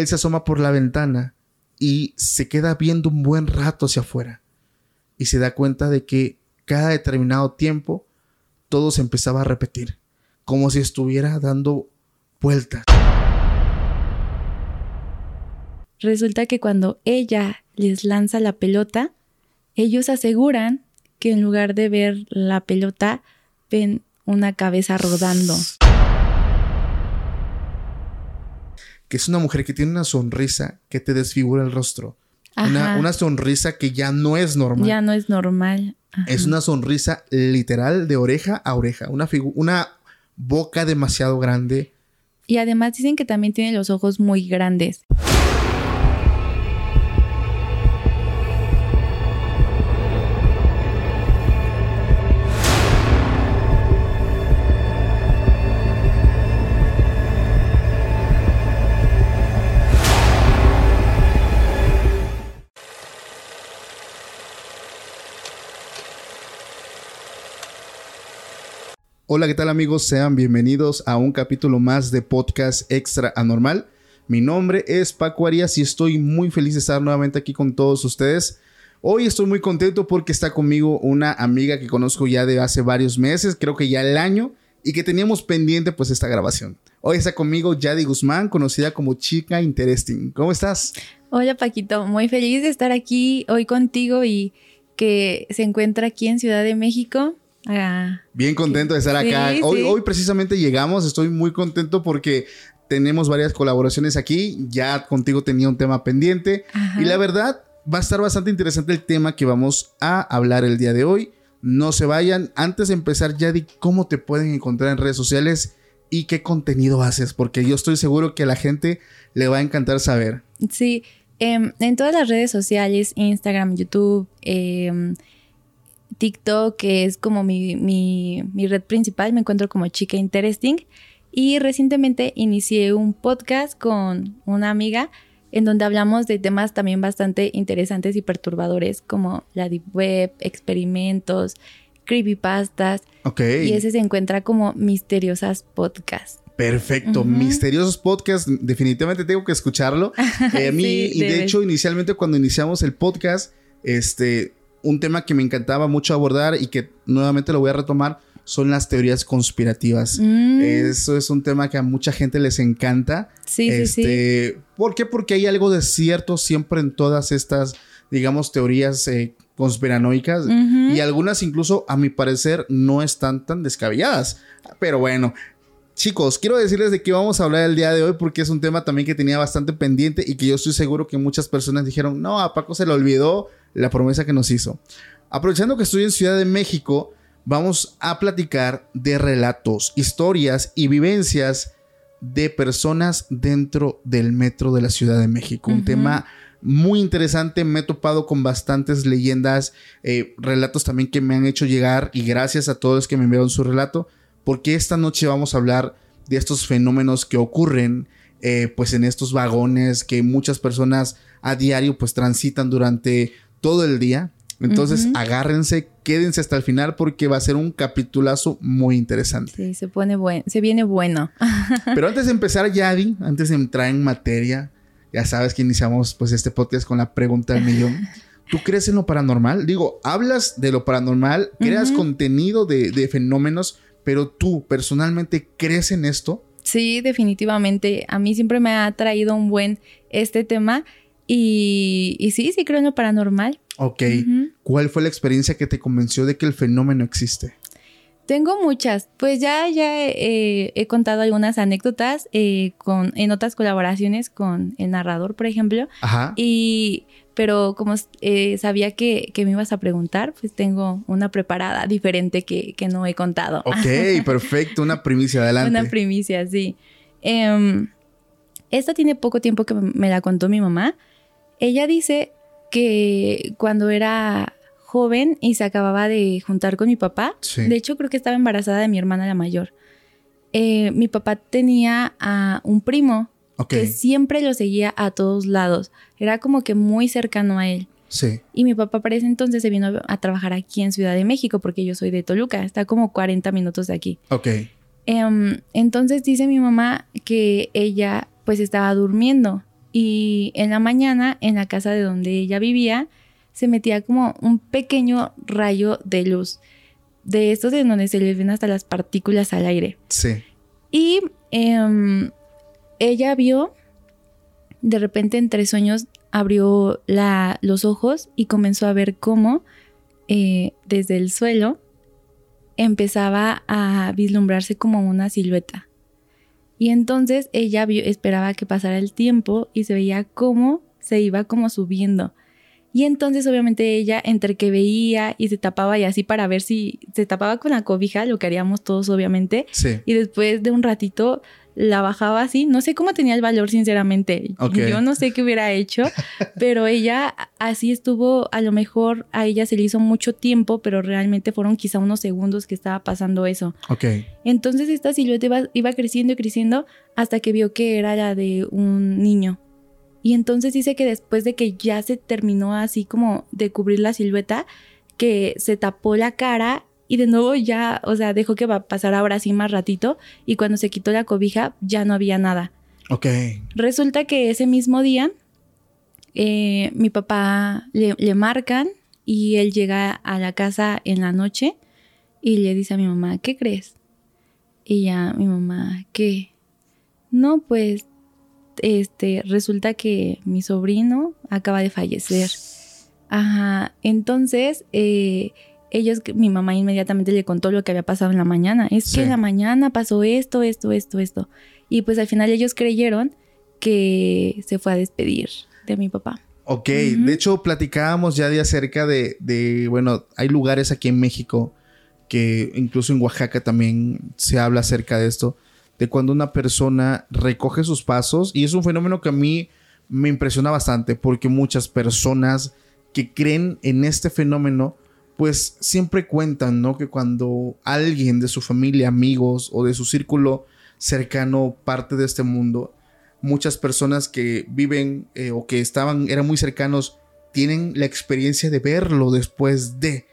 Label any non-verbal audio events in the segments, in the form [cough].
él se asoma por la ventana y se queda viendo un buen rato hacia afuera. Y se da cuenta de que cada determinado tiempo todo se empezaba a repetir, como si estuviera dando vueltas. Resulta que cuando ella les lanza la pelota, ellos aseguran que en lugar de ver la pelota, ven una cabeza rodando. Que es una mujer que tiene una sonrisa que te desfigura el rostro. Una, una, sonrisa que ya no es normal. Ya no es normal. Es una sonrisa literal de oreja a oreja. Una, una boca demasiado grande. Y además dicen que también tiene los ojos muy grandes. Hola, ¿qué tal amigos? Sean bienvenidos a un capítulo más de Podcast Extra Anormal. Mi nombre es Paco Arias y estoy muy feliz de estar nuevamente aquí con todos ustedes. Hoy estoy muy contento porque está conmigo una amiga que conozco ya de hace varios meses, creo que ya el año, y que teníamos pendiente pues esta grabación. Hoy está conmigo Yadi Guzmán, conocida como Chica Interesting. ¿Cómo estás? Hola Paquito, muy feliz de estar aquí hoy contigo y que se encuentra aquí en Ciudad de México Ah, Bien contento de estar acá. hoy, hoy precisamente llegamos, estoy muy contento porque tenemos varias colaboraciones aquí. Ya contigo tenía un tema pendiente. Y la verdad, va a estar bastante interesante el tema que vamos a hablar el día de hoy. No se vayan. Antes de empezar, Yadi, ¿cómo te pueden encontrar en redes sociales y qué contenido haces? Porque yo estoy seguro que a la gente le va a encantar saber. Sí, em, en todas las redes sociales, Instagram, YouTube, eh, TikTok, que es como mi, red principal, me encuentro como Chica Interesting. Y recientemente inicié un podcast con una amiga en donde hablamos de temas también bastante interesantes y perturbadores como la deep web, experimentos, creepypastas. Ok. Y ese se encuentra como Misteriosas Podcasts. Perfecto, Misteriosos Podcasts, definitivamente tengo que escucharlo. [laughs] Eh, a mí, y de hecho, inicialmente cuando iniciamos el podcast, este, un tema que me encantaba mucho abordar y que nuevamente lo voy a retomar son las teorías conspirativas. Mm. Eso es un tema que a mucha gente les encanta. Sí, sí, sí. Este, ¿Por qué? Porque hay algo de cierto siempre en todas estas, digamos, teorías eh, conspiranoicas y algunas incluso, a mi parecer, no están tan descabelladas. Pero bueno, Chicos, quiero decirles de qué vamos a hablar el día de hoy porque es un tema también que tenía bastante pendiente y que yo estoy seguro que muchas personas dijeron, no, a Paco se le olvidó la promesa que nos hizo. Aprovechando que estoy en Ciudad de México, vamos a platicar de relatos, historias y vivencias de personas dentro del metro de la Ciudad de México. Un tema muy interesante, me he topado con bastantes leyendas, eh, relatos también que me han hecho llegar y gracias a todos que me enviaron su relato porque esta noche vamos a hablar de estos fenómenos que ocurren eh, pues en estos vagones que muchas personas a diario pues transitan durante todo el día. Entonces agárrense, quédense hasta el final porque va a ser un capitulazo muy interesante. Sí, se pone bueno, se viene bueno. [laughs] Pero antes de empezar, Yadi, antes de entrar en materia, ya sabes que iniciamos pues este podcast con la pregunta del millón. ¿Tú crees en lo paranormal? Digo, hablas de lo paranormal, creas contenido de, de fenómenos, pero tú personalmente crees en esto? Sí, definitivamente. A mí siempre me ha traído un buen este tema y, sí, sí creo en lo paranormal. Ok. ¿Cuál fue la experiencia que te convenció de que el fenómeno existe? Tengo muchas. Pues ya, ya eh, he contado algunas anécdotas eh, con, en otras colaboraciones con el narrador, por ejemplo. Ajá. Y pero como eh, sabía que, me ibas a preguntar, pues tengo una preparada diferente que, no he contado. Ok, [laughs] perfecto, una primicia, adelante. Una primicia, sí. Em, esta tiene poco tiempo que me la contó mi mamá. Ella dice que cuando era joven y se acababa de juntar con mi papá, de hecho creo que estaba embarazada de mi hermana la mayor, eh, mi papá tenía a un primo que siempre lo seguía a todos lados. Era como que muy cercano a él. Sí. Y mi papá para ese entonces se vino a trabajar aquí en Ciudad de México porque yo soy de Toluca, está como 40 minutos de aquí. Ok. Em, entonces dice mi mamá que ella pues estaba durmiendo y en la mañana en la casa de donde ella vivía se metía como un pequeño rayo de luz de estos de donde se les ven hasta las partículas al aire. Sí. Y em, ella vio, de repente entre sueños, abrió la, los ojos y comenzó a ver cómo eh, desde el suelo empezaba a vislumbrarse como una silueta. Y entonces ella vio, esperaba que pasara el tiempo y se veía cómo se iba como subiendo. Y entonces obviamente ella entre que veía y se tapaba y así para ver si se tapaba con la cobija, lo que haríamos todos obviamente. Sí. Y después de un ratito la bajaba así. No sé cómo tenía el valor, sinceramente. Yo no sé qué hubiera hecho, [laughs] pero ella así estuvo, a lo mejor a ella se le hizo mucho tiempo, pero realmente fueron quizá unos segundos que estaba pasando eso. Ok. Entonces esta silueta iba, iba creciendo y creciendo hasta que vio que era la de un niño. Y entonces dice que después de que ya se terminó así como de cubrir la silueta, que se tapó la cara y de nuevo ya, o sea, dejó que va a pasar ahora así más ratito y cuando se quitó la cobija ya no había nada. Ok. Resulta que ese mismo día eh, mi papá le, le marcan y él llega a la casa en la noche y le dice a mi mamá, ¿qué crees? Y ya mi mamá, ¿qué? No, pues este, resulta que mi sobrino acaba de fallecer. Ajá, entonces eh, ellos, mi mamá inmediatamente le contó lo que había pasado en la mañana. Es que en la mañana pasó esto, esto, esto, esto. Y pues al final ellos creyeron que se fue a despedir de mi papá. Ok, de hecho platicábamos ya de acerca de, de, bueno, hay lugares aquí en México que incluso en Oaxaca también se habla acerca de esto, de cuando una persona recoge sus pasos y es un fenómeno que a mí me impresiona bastante porque muchas personas que creen en este fenómeno pues siempre cuentan, ¿no? Que cuando alguien de su familia, amigos o de su círculo cercano parte de este mundo, muchas personas que viven eh, o que estaban, eran muy cercanos, tienen la experiencia de verlo después de.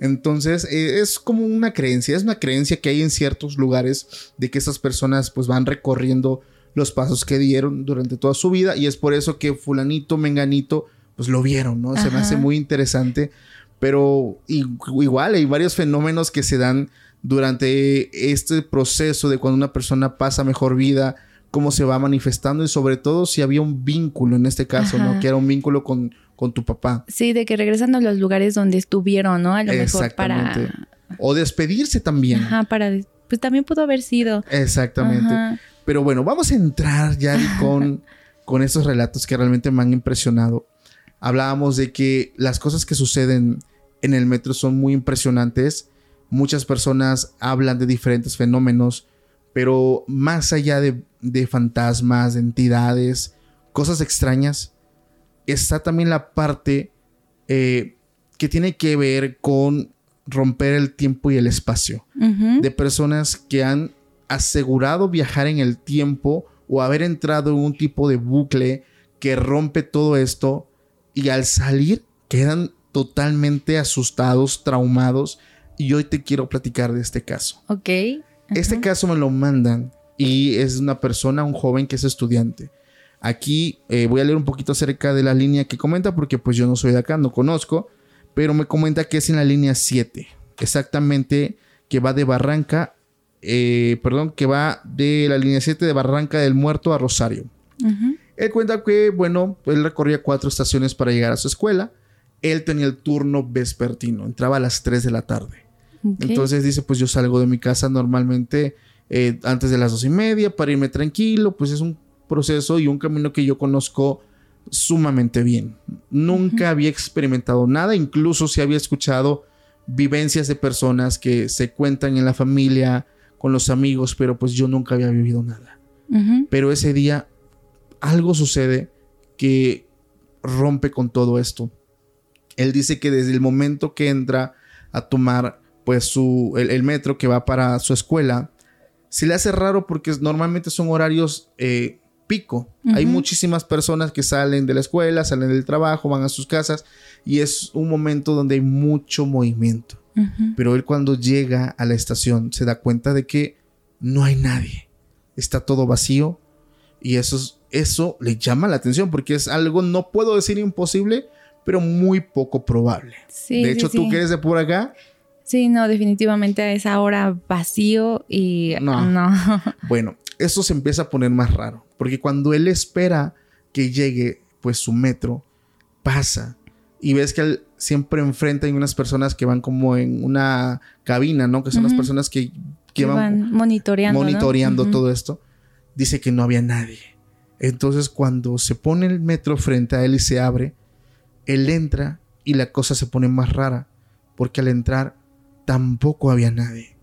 Entonces eh, es como una creencia, es una creencia que hay en ciertos lugares de que esas personas pues van recorriendo los pasos que dieron durante toda su vida y es por eso que fulanito, menganito pues lo vieron, ¿no? Se me hace muy interesante, pero igual hay varios fenómenos que se dan durante este proceso de cuando una persona pasa mejor vida, cómo se va manifestando y sobre todo si había un vínculo en este caso, ¿no? Que era un vínculo con con tu papá. Sí, de que regresan a los lugares donde estuvieron, ¿no? A lo mejor para... O despedirse también. Ajá, para... Pues también pudo haber sido. Exactamente. Pero bueno, vamos a entrar ya con, [laughs] con estos relatos que realmente me han impresionado. Hablábamos de que las cosas que suceden en el metro son muy impresionantes. Muchas personas hablan de diferentes fenómenos, pero más allá de, de fantasmas, de entidades, cosas extrañas, está también la parte eh, que tiene que ver con romper el tiempo y el espacio. De personas que han asegurado viajar en el tiempo o haber entrado en un tipo de bucle que rompe todo esto y al salir quedan totalmente asustados, traumados. Y hoy te quiero platicar de este caso. Ok. Este caso me lo mandan y es una persona, un joven que es estudiante. Aquí eh, voy a leer un poquito acerca de la línea que comenta porque pues yo no soy de acá, no conozco, pero me comenta que es en la línea 7, exactamente que va de Barranca, eh, perdón, que va de la línea 7 de Barranca del Muerto a Rosario. Él cuenta que, bueno, él recorría cuatro estaciones para llegar a su escuela. Él tenía el turno vespertino, entraba a las 3 de la tarde. Entonces dice, pues yo salgo de mi casa normalmente eh, antes de las dos y media para irme tranquilo, pues es un proceso y un camino que yo conozco sumamente bien. Nunca había experimentado nada, incluso si había escuchado vivencias de personas que se cuentan en la familia, con los amigos, pero pues yo nunca había vivido nada. Pero ese día algo sucede que rompe con todo esto. Él dice que desde el momento que entra a tomar pues su, el, metro que va para su escuela, se le hace raro porque normalmente son horarios eh, pico. Hay muchísimas personas que salen de la escuela, salen del trabajo, van a sus casas y es un momento donde hay mucho movimiento. Pero él cuando llega a la estación se da cuenta de que no hay nadie. Está todo vacío. Y eso, eso le llama la atención porque es algo, no puedo decir imposible, pero muy poco probable. de hecho, tú que eres de por acá. Sí, no, definitivamente a esa hora vacío y no. no. [laughs] bueno, eso se empieza a poner más raro, porque cuando él espera que llegue, pues su metro, pasa y ves que él siempre enfrenta a unas personas que van como en una cabina, ¿no? Que son las personas que, que, van, monitoreando, monitoreando todo esto. Dice que no había nadie. Entonces cuando se pone el metro frente a él y se abre, él entra y la cosa se pone más rara, porque al entrar tampoco había nadie.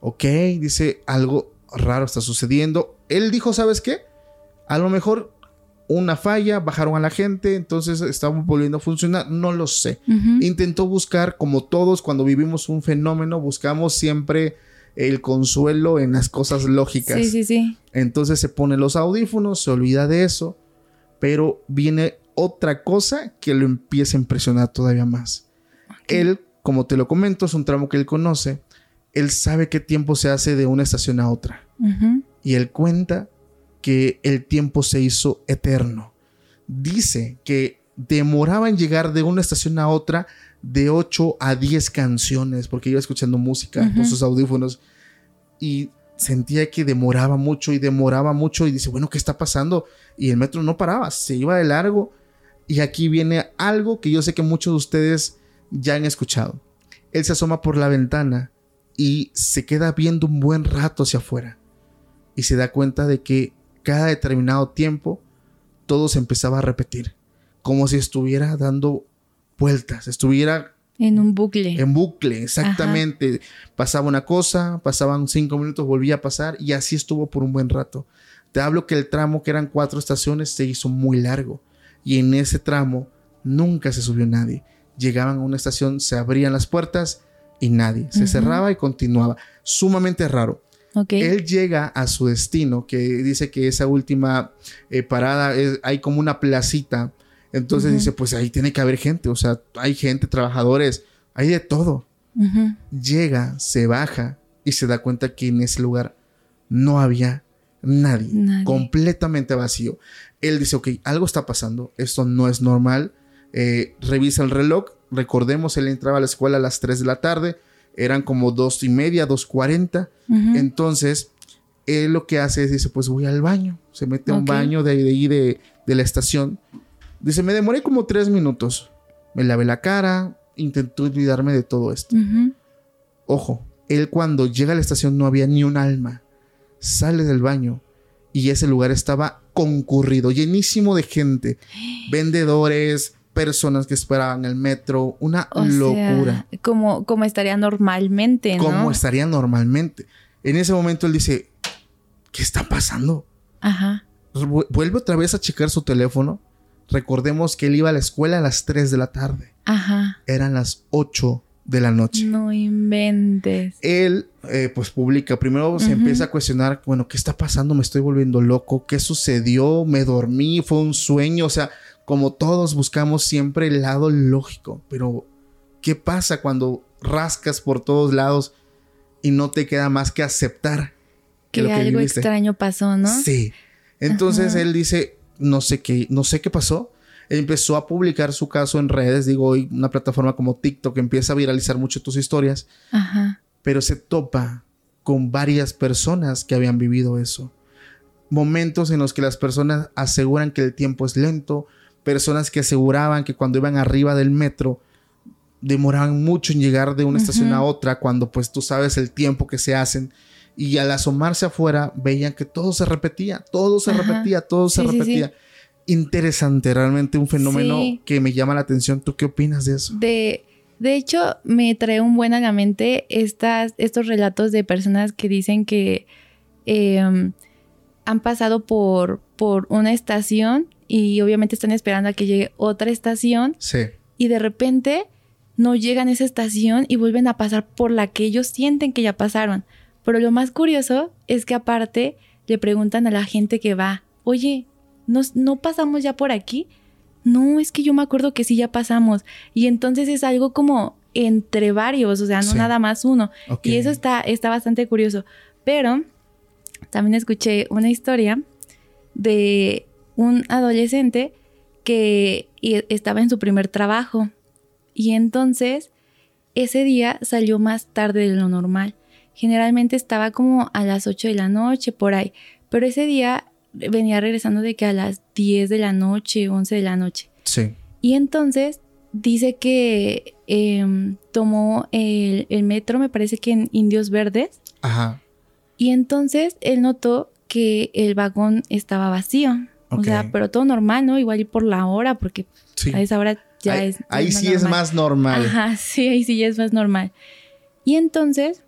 Ok, dice algo raro está sucediendo. Él dijo, ¿sabes qué? A lo mejor una falla, bajaron a la gente, entonces estamos volviendo a funcionar, no lo sé. Intentó buscar, como todos cuando vivimos un fenómeno, buscamos siempre el consuelo en las cosas lógicas. Sí, sí, sí. Entonces se pone los audífonos, se olvida de eso, pero viene otra cosa que lo empieza a impresionar todavía más. Él, como te lo comento, es un tramo que él conoce, él sabe qué tiempo se hace de una estación a otra. Y él cuenta que el tiempo se hizo eterno. Dice que demoraba en llegar de una estación a otra de 8 a 10 canciones, porque iba escuchando música con sus audífonos y sentía que demoraba mucho y demoraba mucho y dice, bueno, ¿qué está pasando? Y el metro no paraba, se iba de largo. Y aquí viene algo que yo sé que muchos de ustedes ya han escuchado. Él se asoma por la ventana y se queda viendo un buen rato hacia afuera y se da cuenta de que cada determinado tiempo todo se empezaba a repetir, como si estuviera dando vueltas, estuviera en un bucle. En bucle, exactamente. Pasaba una cosa, pasaban cinco minutos, volvía a pasar y así estuvo por un buen rato. Te hablo que el tramo, que eran cuatro estaciones, se hizo muy largo y en ese tramo nunca se subió nadie. Llegaban a una estación, se abrían las puertas y nadie. Se cerraba y continuaba. Sumamente raro. Él llega a su destino, que dice que esa última eh, parada hay como una placita. Entonces dice, pues ahí tiene que haber gente, o sea, hay gente, trabajadores, hay de todo. Llega, se baja y se da cuenta que en ese lugar no había nadie, completamente vacío. Él dice, ok, algo está pasando, esto no es normal. Eh, revisa el reloj, recordemos, él entraba a la escuela a las 3 de la tarde, eran como dos y media, dos cuarenta. Entonces, él lo que hace es, dice, pues voy al baño. Se mete a un baño de, ahí de, la estación. Dice, me demoré como tres minutos. Me lavé la cara, intentó olvidarme de todo esto. Ojo, él cuando llega a la estación no había ni un alma. Sale del baño y ese lugar estaba concurrido, llenísimo de gente. Vendedores, personas que esperaban el metro, una locura. como, como estaría normalmente, ¿no? Como estaría normalmente. En ese momento él dice, ¿qué está pasando? Ajá. Vuelve otra vez a checar su teléfono. Recordemos que él iba a la escuela a las 3 de la tarde. Ajá. Eran las 8 de la noche. No inventes. Él, eh, pues, publica. Primero se empieza a cuestionar, bueno, ¿qué está pasando? Me estoy volviendo loco. ¿Qué sucedió? ¿Me dormí? ¿Fue un sueño? O sea, como todos buscamos siempre el lado lógico, pero ¿qué pasa cuando rascas por todos lados y no te queda más que aceptar que, algo extraño pasó, ¿no? Sí. Entonces él dice, no sé qué, no sé qué pasó. empezó a publicar su caso en redes, digo, hoy una plataforma como TikTok empieza a viralizar mucho tus historias, Ajá. pero se topa con varias personas que habían vivido eso. Momentos en los que las personas aseguran que el tiempo es lento, personas que aseguraban que cuando iban arriba del metro demoraban mucho en llegar de una estación a otra cuando pues tú sabes el tiempo que se hacen y al asomarse afuera veían que todo se repetía, todo se repetía, todo se repetía. Interesante, realmente un fenómeno que me llama la atención. ¿Tú qué opinas de eso? De, de hecho, me trae un buen a la mente estas, estos relatos de personas que dicen que em, han pasado por, por una estación y obviamente están esperando a que llegue otra estación. Sí. Y de repente no llegan a esa estación y vuelven a pasar por la que ellos sienten que ya pasaron. Pero lo más curioso es que aparte le preguntan a la gente que va, oye, ¿no, pasamos ya por aquí? No, es que yo me acuerdo que sí ya pasamos. Y entonces es algo como entre varios, o sea, no nada más uno. Y eso está, está bastante curioso. Pero también escuché una historia de un adolescente que estaba en su primer trabajo. Y entonces ese día salió más tarde de lo normal. Generalmente estaba como a las 8 de la noche, por ahí. Pero ese día venía regresando de que a las 10 de la noche, 11 de la noche. Sí. Y entonces dice que em, tomó el, metro, me parece que en Indios Verdes. Ajá. Y entonces él notó que el vagón estaba vacío. O sea, pero todo normal, ¿no? Igual y por la hora, porque a esa hora ya ahí, es. Ahí sí es más normal. Ajá, [laughs] sí, ahí sí ya es más normal. Y entonces,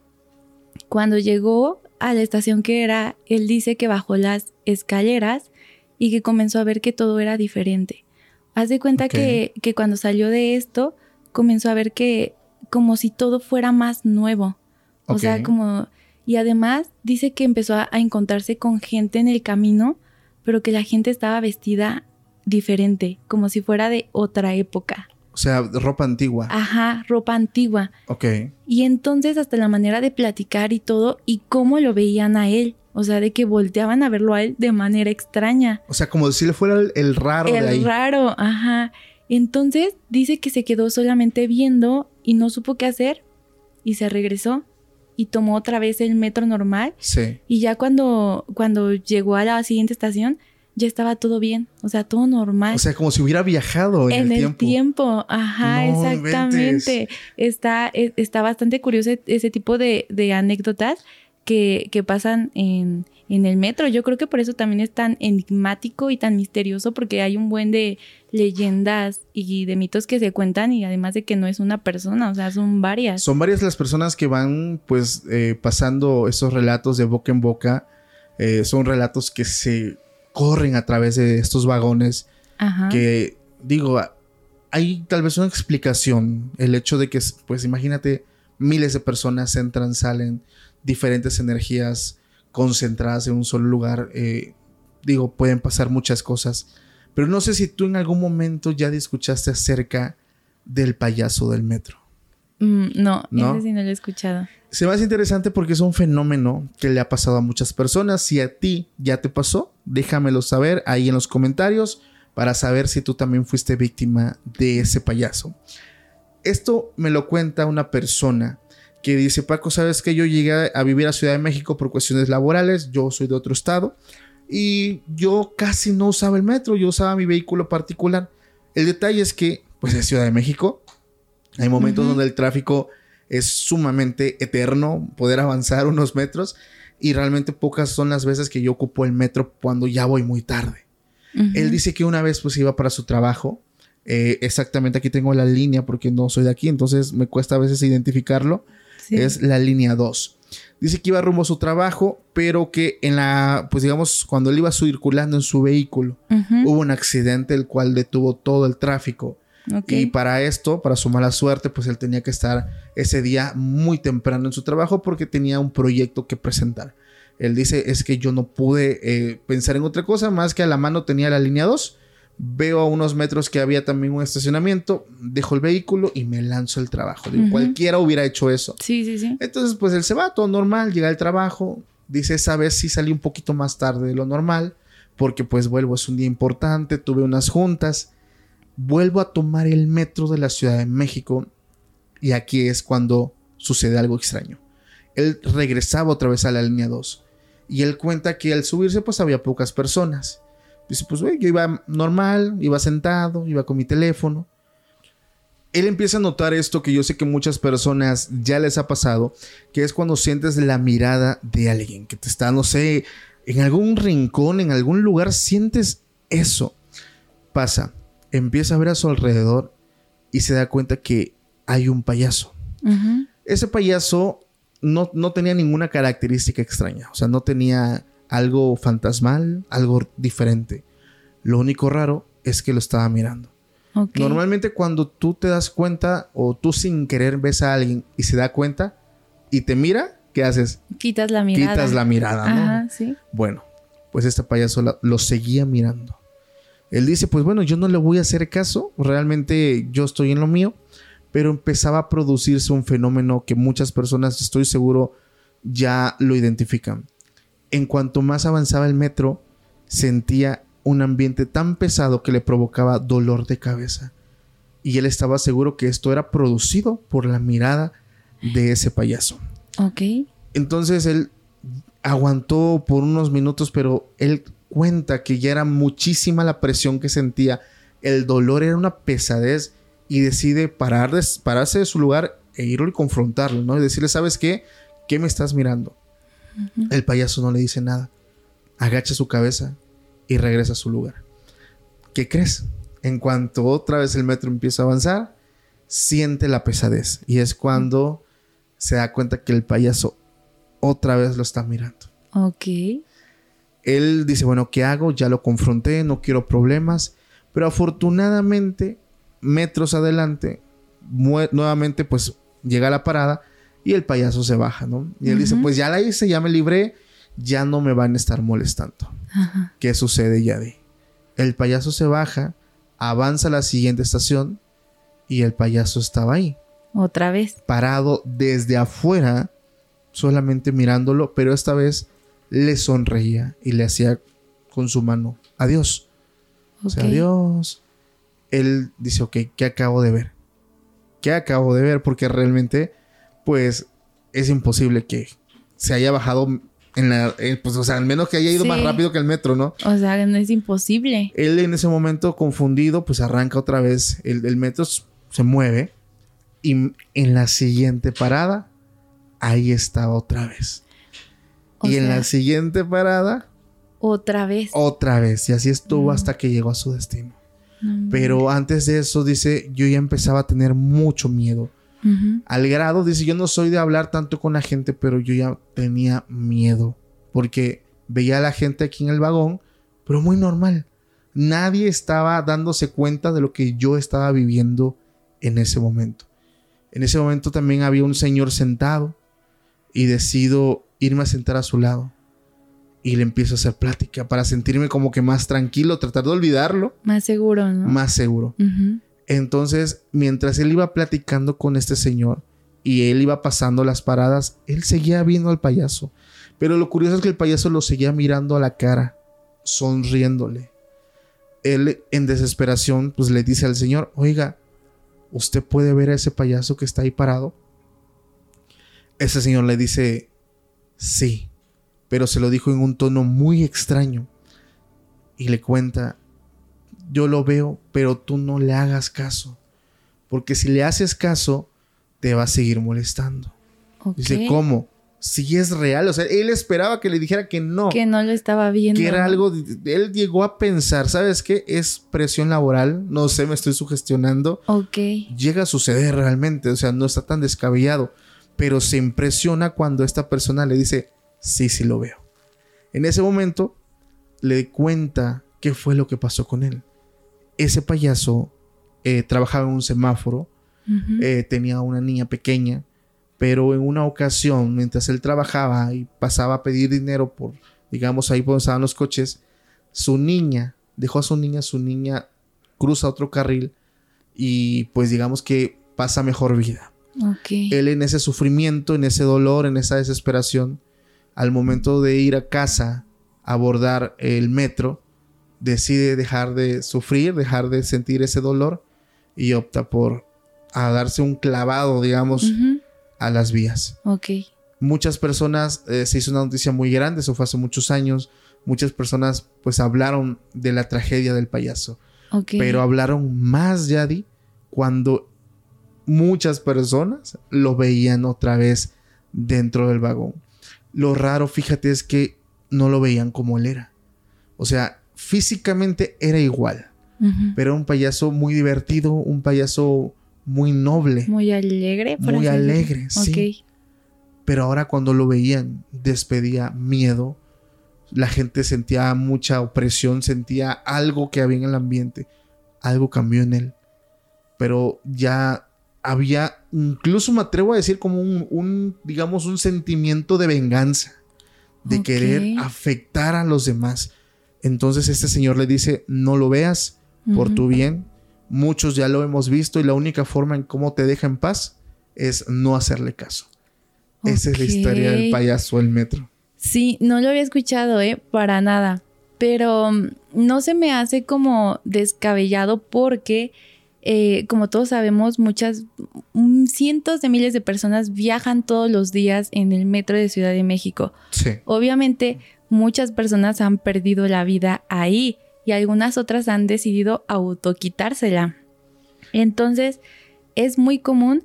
cuando llegó a la estación que era, él dice que bajó las escaleras y que comenzó a ver que todo era diferente. Haz de cuenta que, que, cuando salió de esto, comenzó a ver que como si todo fuera más nuevo. O sea, como... Y además dice que empezó a, encontrarse con gente en el camino, pero que la gente estaba vestida diferente, como si fuera de otra época. O sea, ropa antigua. Ajá, ropa antigua. Ok. Y entonces hasta la manera de platicar y todo, y cómo lo veían a él. O sea, de que volteaban a verlo a él de manera extraña. O sea, como si le fuera el, raro el de ahí. El raro, ajá. Entonces dice que se quedó solamente viendo y no supo qué hacer y se regresó y tomó otra vez el metro normal. Sí. Y ya cuando, cuando llegó a la siguiente estación, ya estaba todo bien, o sea, todo normal. O sea, como si hubiera viajado en, el, tiempo. tiempo. Ajá, exactamente. Está, e, está bastante curioso ese tipo de, de anécdotas que, que pasan en, en, el metro. Yo creo que por eso también es tan enigmático y tan misterioso, porque hay un buen de leyendas y de mitos que se cuentan y además de que no es una persona, o sea, son varias. Son varias las personas que van pues eh, pasando esos relatos de boca en boca. Eh, son relatos que se corren a través de estos vagones. Ajá. Que digo, hay tal vez una explicación. El hecho de que, pues imagínate, miles de personas entran, salen diferentes energías concentradas en un solo lugar. Eh, digo, pueden pasar muchas cosas. Pero no sé si tú en algún momento ya escuchaste acerca del payaso del metro. Mm, no, ¿No? ese sí no lo he escuchado. Se me hace interesante porque es un fenómeno que le ha pasado a muchas personas. Si a ti ya te pasó, déjamelo saber ahí en los comentarios para saber si tú también fuiste víctima de ese payaso. Esto me lo cuenta una persona que dice, Paco, sabes que yo llegué a vivir a Ciudad de México por cuestiones laborales, yo soy de otro estado, y yo casi no usaba el metro, yo usaba mi vehículo particular. El detalle es que, pues en Ciudad de México, hay momentos donde el tráfico es sumamente eterno, poder avanzar [laughs] unos metros, y realmente pocas son las veces que yo ocupo el metro cuando ya voy muy tarde. Él dice que una vez pues iba para su trabajo, eh, exactamente aquí tengo la línea porque no soy de aquí, entonces me cuesta a veces identificarlo es la línea 2. Dice que iba rumbo a su trabajo, pero que en la, pues digamos, cuando él iba circulando en su vehículo, hubo un accidente el cual detuvo todo el tráfico. Y para esto, para su mala suerte, pues él tenía que estar ese día muy temprano en su trabajo porque tenía un proyecto que presentar. Él dice, es que yo no pude eh, pensar en otra cosa más que a la mano tenía la línea 2 Veo a unos metros que había también un estacionamiento, dejo el vehículo y me lanzo al trabajo. Cualquiera hubiera hecho eso. Sí, sí, sí. Entonces, pues él se va, todo normal, llega al trabajo. Dice, esa vez sí salí un poquito más tarde de lo normal, porque pues vuelvo, es un día importante, tuve unas juntas. Vuelvo a tomar el metro de la Ciudad de México y aquí es cuando sucede algo extraño. Él regresaba otra vez a la línea 2 y él cuenta que al subirse pues había pocas personas Dice, pues, güey, yo iba normal, iba sentado, iba con mi teléfono. Él empieza a notar esto que yo sé que muchas personas ya les ha pasado, que es cuando sientes la mirada de alguien que te está, no sé, en algún rincón, en algún lugar, sientes eso. Pasa, empieza a ver a su alrededor y se da cuenta que hay un payaso. Ese payaso no, no tenía ninguna característica extraña, o sea, no tenía algo fantasmal, algo diferente. Lo único raro es que lo estaba mirando. Normalmente cuando tú te das cuenta o tú sin querer ves a alguien y se da cuenta y te mira, ¿qué haces? Quitas la mirada. Quitas la mirada, ¿no? Ajá, sí. Bueno, pues este payaso lo seguía mirando. Él dice, pues bueno, yo no le voy a hacer caso, realmente yo estoy en lo mío, pero empezaba a producirse un fenómeno que muchas personas, estoy seguro, ya lo identifican en cuanto más avanzaba el metro, sentía un ambiente tan pesado que le provocaba dolor de cabeza. Y él estaba seguro que esto era producido por la mirada de ese payaso. Ok. Entonces él aguantó por unos minutos, pero él cuenta que ya era muchísima la presión que sentía. El dolor era una pesadez y decide parar pararse de su lugar e ir y confrontarlo, ¿no? Y decirle, ¿sabes qué? ¿Qué me estás mirando? El payaso no le dice nada. Agacha su cabeza y regresa a su lugar. ¿Qué crees? En cuanto otra vez el metro empieza a avanzar, siente la pesadez. Y es cuando se da cuenta que el payaso otra vez lo está mirando. Ok. Él dice, bueno, ¿qué hago? Ya lo confronté, no quiero problemas. Pero afortunadamente, metros adelante, nuevamente pues llega a la parada y el payaso se baja, ¿no? Y él dice, pues ya la hice, ya me libré, ya no me van a estar molestando. ¿Qué sucede, Yadi? El payaso se baja, avanza a la siguiente estación y el payaso estaba ahí. Otra vez. Parado desde afuera, solamente mirándolo, pero esta vez le sonreía y le hacía con su mano, adiós. O sea, adiós. Él dice, ok, ¿qué acabo de ver? ¿Qué acabo de ver? Porque realmente, pues, es imposible que se haya bajado en la, eh, pues, o sea, al menos que haya ido más rápido que el metro, ¿no? O sea, no es imposible. Él en ese momento, confundido, pues arranca otra vez. El, metro se mueve. Y en la siguiente parada, ahí estaba otra vez. Y en la siguiente parada. Otra vez. Otra vez. Y así estuvo hasta que llegó a su destino. Pero antes de eso, dice, yo ya empezaba a tener mucho miedo. Al grado, dice, yo no soy de hablar tanto con la gente, pero yo ya tenía miedo. Porque veía a la gente aquí en el vagón, pero muy normal. Nadie estaba dándose cuenta de lo que yo estaba viviendo en ese momento. En ese momento también había un señor sentado y decido irme a sentar a su lado. Y le empiezo a hacer plática para sentirme como que más tranquilo, tratar de olvidarlo. Más seguro, ¿no? Más seguro. Entonces, mientras él iba platicando con este señor y él iba pasando las paradas, él seguía viendo al payaso. Pero lo curioso es que el payaso lo seguía mirando a la cara, sonriéndole. Él en desesperación pues le dice al señor, oiga, ¿usted puede ver a ese payaso que está ahí parado? Ese señor le dice, sí, pero se lo dijo en un tono muy extraño. Y le cuenta, yo lo veo, pero tú no le hagas caso. Porque si le haces caso, te va a seguir molestando. Dice, ¿cómo? Si es real. O sea, él esperaba que le dijera que no. Que no lo estaba viendo. Que era algo. Él llegó a pensar, ¿sabes qué? Es presión laboral. No sé, me estoy sugestionando. Ok. Llega a suceder realmente. O sea, no está tan descabellado. Pero se impresiona cuando esta persona le dice, sí, sí lo veo. En ese momento, le cuenta qué fue lo que pasó con él ese payaso eh, trabajaba en un semáforo, eh, tenía una niña pequeña, pero en una ocasión, mientras él trabajaba y pasaba a pedir dinero por, digamos, ahí donde estaban los coches, su niña, dejó a su niña, su niña cruza otro carril y pues digamos que pasa mejor vida. Él en ese sufrimiento, en ese dolor, en esa desesperación, al momento de ir a casa a abordar el metro, decide dejar de sufrir, dejar de sentir ese dolor y opta por a darse un clavado, digamos, a las vías. Ok. Muchas personas, eh, se hizo una noticia muy grande, eso fue hace muchos años, muchas personas pues hablaron de la tragedia del payaso. Pero hablaron más, Yadi, cuando muchas personas lo veían otra vez dentro del vagón. Lo raro, fíjate, es que no lo veían como él era. O sea, físicamente era igual, pero un payaso muy divertido, un payaso muy noble. Muy alegre. muy alegre, sí. Pero ahora cuando lo veían, despedía miedo. La gente sentía mucha opresión, sentía algo que había en el ambiente. Algo cambió en él. Pero ya había, incluso me atrevo a decir como un, digamos, un sentimiento de venganza. De querer afectar a los demás. Entonces este señor le dice, no lo veas por tu bien. Muchos ya lo hemos visto y la única forma en cómo te deja en paz es no hacerle caso. Esa es la historia del payaso el metro. Sí, no lo había escuchado, ¿eh? Para nada. pero mm, no se me hace como descabellado porque, eh, como todos sabemos, muchas, mm, cientos de miles de personas viajan todos los días en el metro de Ciudad de México. Sí. Obviamente, muchas personas han perdido la vida ahí y algunas otras han decidido autoquitársela. Entonces, es muy común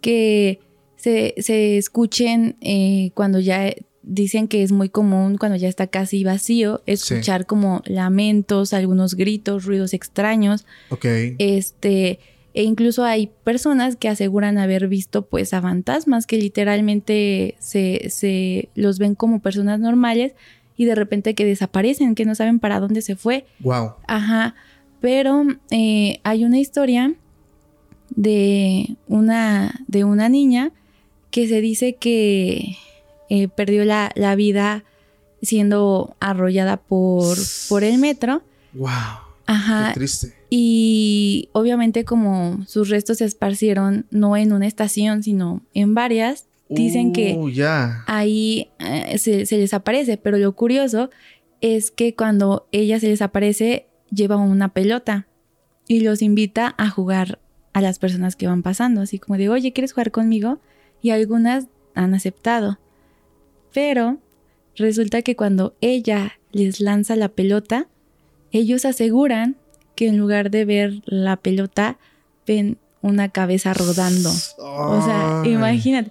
que se, se escuchen eh, cuando ya dicen que es muy común cuando ya está casi vacío escuchar como lamentos, algunos gritos, ruidos extraños. Ok. Este, e incluso hay personas que aseguran haber visto pues a fantasmas que literalmente se, se los ven como personas normales y de repente que desaparecen, que no saben para dónde se fue. Wow. Ajá. Pero eh, hay una historia de una, de una niña que se dice que eh, perdió la, la, vida siendo arrollada por, por el metro. Wow. Ajá. Qué triste. Y obviamente como sus restos se esparcieron no en una estación, sino en varias, dicen Uh, que ya. ahí eh, se, se les aparece, pero lo curioso es que cuando ella se les aparece lleva una pelota y los invita a jugar a las personas que van pasando, así como de, oye, ¿quieres jugar conmigo? Y algunas han aceptado. Pero resulta que cuando ella les lanza la pelota, ellos aseguran que en lugar de ver la pelota, ven una cabeza rodando. O sea, imagínate.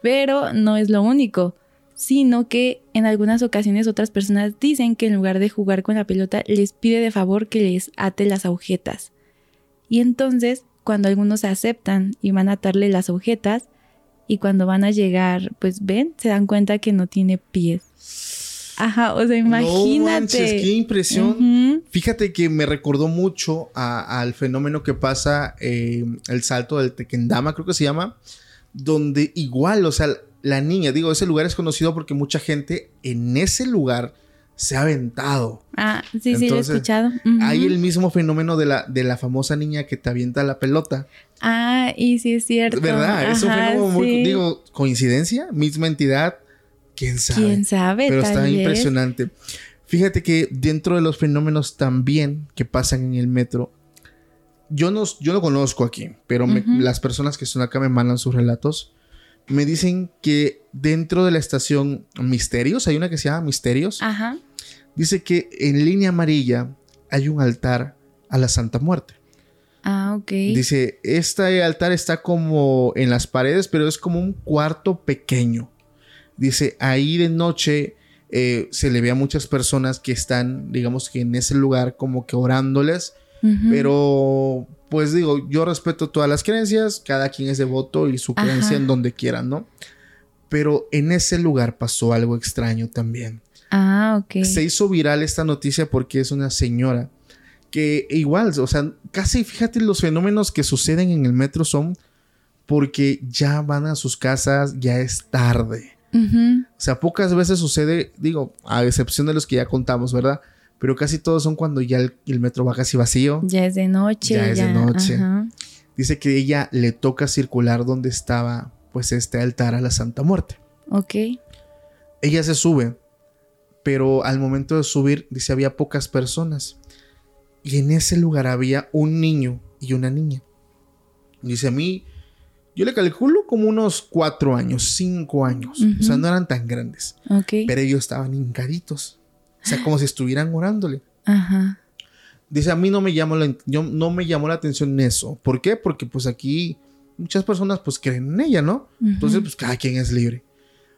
Pero no es lo único, sino que en algunas ocasiones otras personas dicen que en lugar de jugar con la pelota, les pide de favor que les ate las agujetas. Y entonces, cuando algunos aceptan y van a atarle las agujetas, y cuando van a llegar, pues ven, se dan cuenta que no tiene pies. Ajá, o sea, imagínate. No manches, qué impresión. Ujú. Fíjate que me recordó mucho al fenómeno que pasa eh, el salto del Tequendama, creo que se llama, donde igual, o sea, la niña, digo, ese lugar es conocido porque mucha gente en ese lugar se ha aventado. Ah, sí, sí, lo he Entonces, escuchado. Ujú. Hay el mismo fenómeno de la, de la famosa niña que te avienta la pelota. Ah, y sí es cierto. ¿Verdad? es un Ajá, fenómeno muy, sí. digo, coincidencia, misma entidad, quién sabe. ¿Quién sabe? Pero está vez. impresionante. Fíjate que dentro de los fenómenos también que pasan en el metro, yo no, yo no conozco aquí, pero me- Ujú. las personas que están acá me mandan sus relatos. Me dicen que dentro de la estación Misterios, hay una que se llama Misterios, Ajá. Dice que en línea amarilla hay un altar a la Santa Muerte. Ah, ok. Dice, este altar está como en las paredes, pero es como un cuarto pequeño. Dice, ahí de noche eh, se le ve a muchas personas que están, digamos que en ese lugar como que orándoles, pero pues digo, yo respeto todas las creencias, cada quien es devoto y su Ajá. creencia en donde quieran, ¿no? Pero en ese lugar pasó algo extraño también. Ah, ok. Se hizo viral esta noticia porque es una señora que igual, o sea, casi fíjate los fenómenos que suceden en el metro son porque ya van a sus casas, ya es tarde. O sea, pocas veces sucede, digo, a excepción de los que ya contamos, ¿verdad? Pero casi todos son cuando ya el, el metro va casi vacío. Ya es de noche. Ya es de noche. Ajá. Dice que ella le toca circular donde estaba, pues, este altar a la Santa Muerte. Ok. Ella se sube, pero al momento de subir, dice, había pocas personas. Y en ese lugar había un niño y una niña. Dice, a mí, yo le calculo como unos cuatro años, cinco años. O sea, no eran tan grandes. Ok. Pero ellos estaban hincaditos. O sea, como si estuvieran orándole. Ajá. Dice, a mí no me llamó la, yo, no me llamó la atención eso. ¿Por qué? Porque pues aquí muchas personas pues creen en ella, ¿no? Entonces pues cada quien es libre.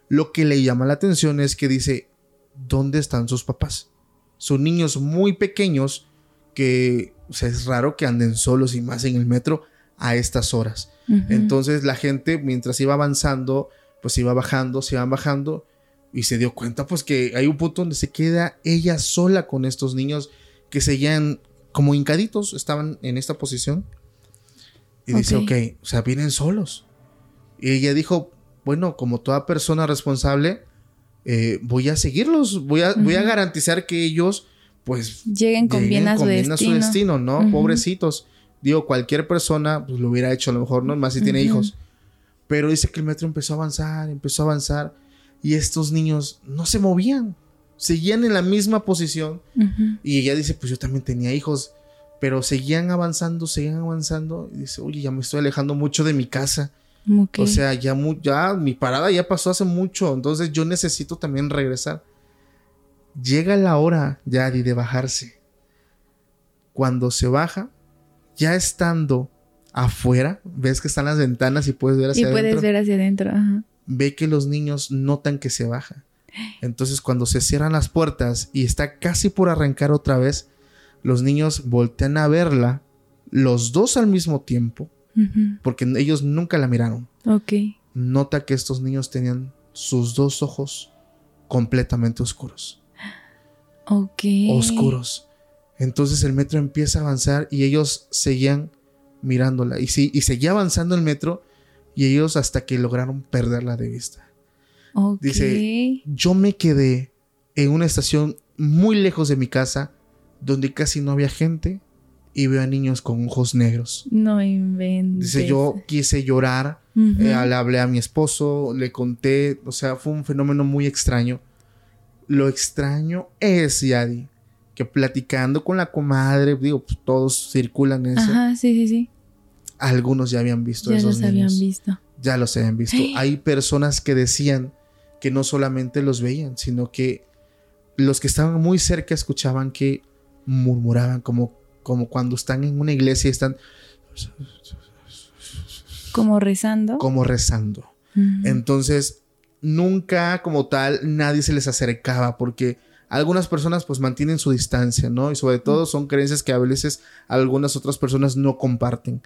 Lo que le llama la atención es que dice, ¿dónde están sus papás? Son niños muy pequeños que o sea, es raro que anden solos y más en el metro a estas horas. Entonces la gente mientras iba avanzando, pues iba bajando, se iban bajando y se dio cuenta pues que hay un punto donde se queda ella sola con estos niños que seguían como hincaditos, estaban en esta posición. Y dice, Ok. ok, o sea, vienen solos. Y ella dijo, bueno, como toda persona responsable, eh, voy a seguirlos, voy a, voy a garantizar que ellos pues Lleguen con bien a su destino. destino, ¿no? Pobrecitos. Digo, cualquier persona pues, lo hubiera hecho a lo mejor, ¿no? Más si tiene hijos. Pero dice que el metro empezó a avanzar, empezó a avanzar. Y estos niños no se movían. Seguían en la misma posición. Y ella dice, pues yo también tenía hijos, pero seguían avanzando, seguían avanzando. Y dice, oye, ya me estoy alejando mucho de mi casa. O sea, ya, ya mi parada ya pasó hace mucho, entonces yo necesito también regresar. Llega la hora ya de bajarse. Cuando se baja, ya estando afuera, ves que están las ventanas y puedes ver hacia adentro. Y puedes ver hacia adentro. Ve que los niños notan que se baja. Entonces cuando se cierran las puertas y está casi por arrancar otra vez, los niños voltean a verla, los dos al mismo tiempo, porque ellos nunca la miraron. Ok. Nota que estos niños tenían sus dos ojos completamente oscuros. Ok. Oscuros. Entonces el metro empieza a avanzar y ellos seguían mirándola. Y, sí, y seguía avanzando el metro y ellos hasta que lograron perderla de vista. Dice, yo me quedé en una estación muy lejos de mi casa, donde casi no había gente, y veo a niños con ojos negros. No inventes. Dice, yo quise llorar, eh, le hablé a mi esposo, le conté, o sea, fue un fenómeno muy extraño. Lo extraño es, Yadi, que platicando con la comadre, digo, pues, todos circulan eso. Ajá, sí, sí, sí. Algunos ya habían visto ya los habían visto. Ya los habían visto. Hay personas que decían que no solamente los veían, sino que los que estaban muy cerca escuchaban que murmuraban como, como cuando están en una iglesia y están... Como rezando. Como rezando. Entonces, nunca como tal nadie se les acercaba porque algunas personas pues mantienen su distancia, ¿no? Y sobre todo son creencias que a veces algunas otras personas no comparten.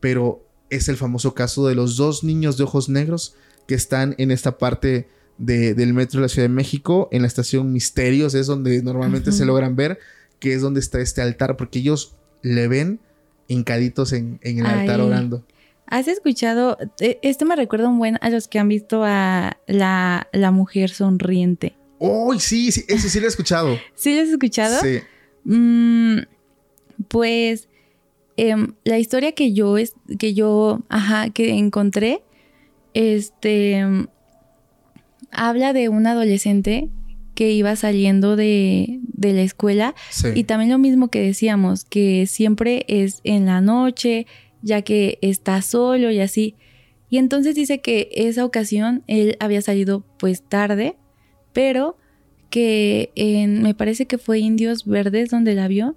Pero es el famoso caso de los dos niños de ojos negros que están en esta parte del metro de la Ciudad de México, en la estación Misterios, es donde normalmente se logran ver, que es donde está este altar, porque ellos le ven hincaditos en, en el altar orando. ¿Has escuchado? E, esto me recuerda un buen a los que han visto a la, mujer sonriente. ¡Oh, sí! sí ese sí lo he escuchado. [laughs] ¿Sí lo has escuchado? Sí. Mm, pues em, la historia que yo, que yo, ajá, que encontré, este, habla de un adolescente que iba saliendo de, la escuela y también lo mismo que decíamos, que siempre es en la noche, ya que está solo y así. Y entonces dice que esa ocasión él había salido pues tarde, pero que en, me parece que fue Indios Verdes donde la vio,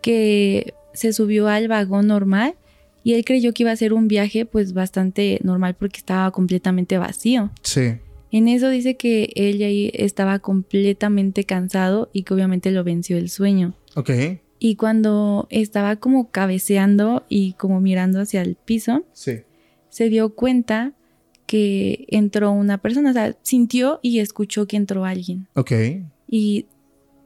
que se subió al vagón normal y él creyó que iba a ser un viaje pues bastante normal porque estaba completamente vacío. Sí. En eso dice que ella estaba completamente cansado y que obviamente lo venció el sueño. Ok. Y cuando estaba como cabeceando y como mirando hacia el piso, se dio cuenta que entró una persona, o sea, sintió y escuchó que entró alguien. Ok. Y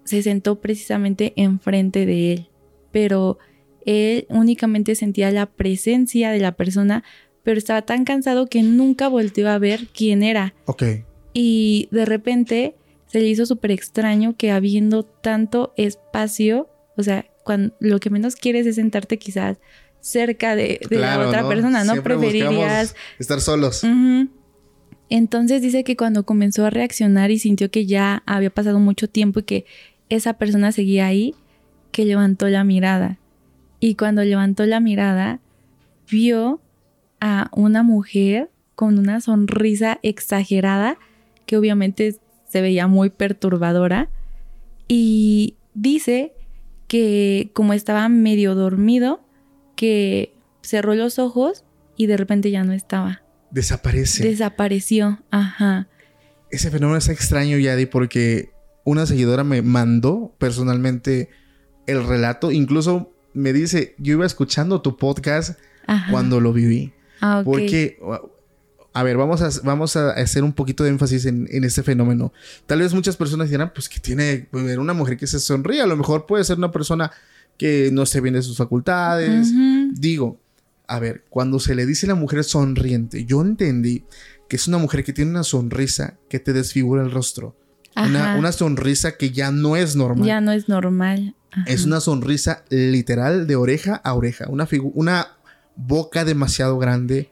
se sentó precisamente enfrente de él, pero él únicamente sentía la presencia de la persona, pero estaba tan cansado que nunca volteó a ver quién era. Ok. Y de repente se le hizo súper extraño que habiendo tanto espacio, o sea, cuando lo que menos quieres es sentarte quizás cerca de, la otra persona, ¿no? Preferirías estar solos. Entonces dice que cuando comenzó a reaccionar y sintió que ya había pasado mucho tiempo y que esa persona seguía ahí, que levantó la mirada. Y cuando levantó la mirada, vio a una mujer con una sonrisa exagerada que obviamente se veía muy perturbadora y dice que como estaba medio dormido, que cerró los ojos y de repente ya no estaba. Desaparece. Desapareció, ajá. Ese fenómeno es extraño, Yadi, porque una seguidora me mandó personalmente el relato, incluso me dice, yo iba escuchando tu podcast cuando lo viví. Ah, Porque, a ver, vamos a, vamos a hacer un poquito de énfasis en, este fenómeno. Tal vez muchas personas dirán, pues que tiene pues, una mujer que se sonríe. A lo mejor puede ser una persona que no se bien de sus facultades. Digo, a ver, cuando se le dice a la mujer sonriente, yo entendí que es una mujer que tiene una sonrisa que te desfigura el rostro. Una, una, sonrisa que ya no es normal. Ya no es normal. Es una sonrisa literal de oreja a oreja. Una, una boca demasiado grande,